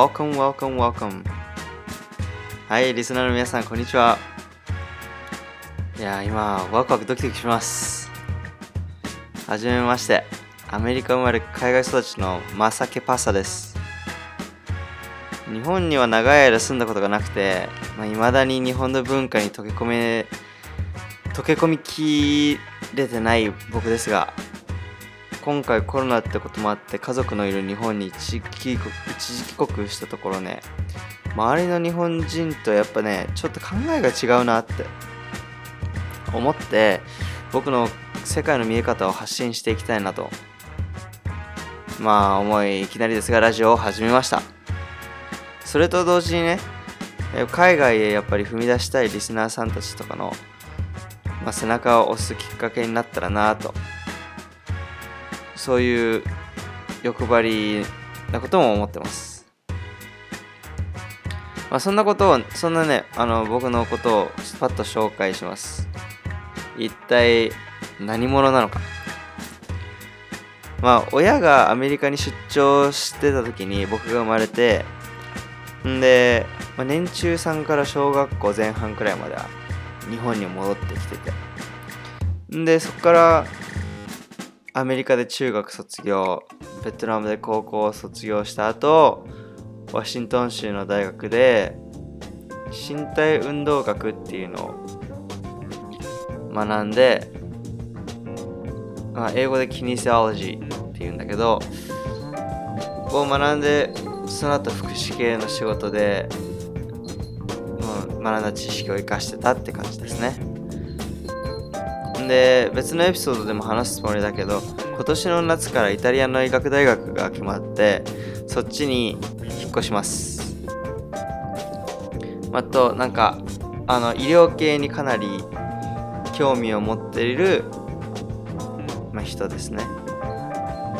Welcome, welcome, welcome. はい、リスナーの皆さん、こんにちは。いや、今、ワクワクドキドキします。はじめまして。アメリカ生まれ海外育ちのマサケパサです。日本には長い間住んだことがなくて、まあ、未だに日本の文化に溶け込め、溶け込みきれてない僕ですが、今回コロナってこともあって家族のいる日本に一時帰国帰国したところね周りの日本人とやっぱねちょっと考えが違うなって思って僕の世界の見え方を発信していきたいなとまあ思いいきなりですがラジオを始めました。それと同時にね海外へやっぱり踏み出したいリスナーさんたちとかの、まあ、背中を押すきっかけになったらなとそういう欲張りなことも思ってます。まあ、そんなことを、そんなね、あの、僕のことをパッと紹介します。一体何者なのか。まあ、親がアメリカに出張してた時に僕が生まれて、んで、まあ、年中さんから小学校前半くらいまでは日本に戻ってきてて。で、そこからアメリカで中学卒業ベトナムで高校を卒業した後ワシントン州の大学で身体運動学っていうのを学んで、まあ、英語でキニセオロジーっていうんだけどを学んでその後福祉系の仕事で、まあ、学んだ知識を生かしてたって感じですね。で別のエピソードでも話すつもりだけど今年の夏からイタリアの医学大学が決まってそっちに引っ越します。あとなんかあの医療系にかなり興味を持っている、まあ、人ですね。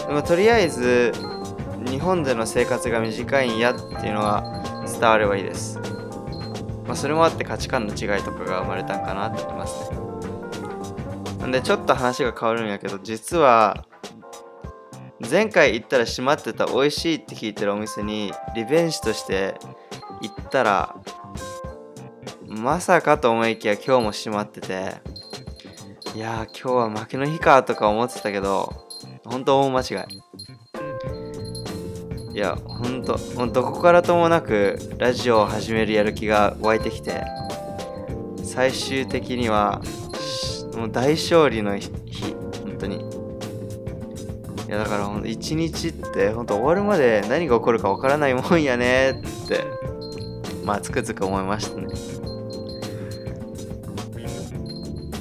でもとりあえず日本での生活が短いんやっていうのが伝わればいいです、まあ、それもあって価値観の違いとかが生まれたんかなって思いますね。んでちょっと話が変わるんやけど実は前回行ったら閉まってた美味しいって聞いてるお店にリベンジとして行ったらまさかと思いきや今日も閉まってていやー今日は負けの日かとか思ってたけど本当大間違い。いや本当どこからともなくラジオを始めるやる気が湧いてきて最終的にはもう大勝利の日本当に。いやだからほんと一日って本当終わるまで何が起こるかわからないもんやねってまあつくづく思いましたね。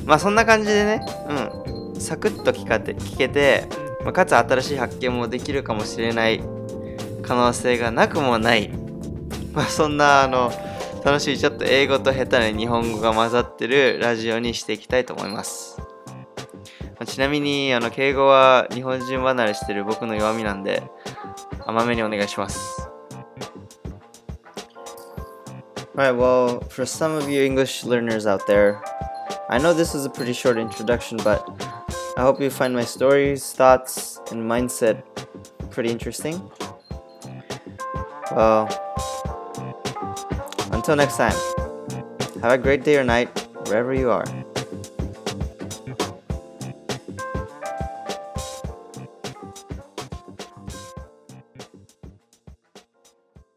まあそんな感じでねうん。サクッと聞かて聞けて、まあ、かつ新しい発見もできるかもしれない可能性がなくもない。まあそんなあの楽しいちょっと英語と下手に日本語が混ざってるラジオにしていきたいと思います。ちなみにあの敬語は日本人離れしてる僕の弱みなんで甘めにお願いします。Alright, well, for some of you English learners out there, I know this is a pretty short introduction, but I hope you find my stories, thoughts, and mindset pretty interesting. Well, Until next time, have a great day or night wherever you are.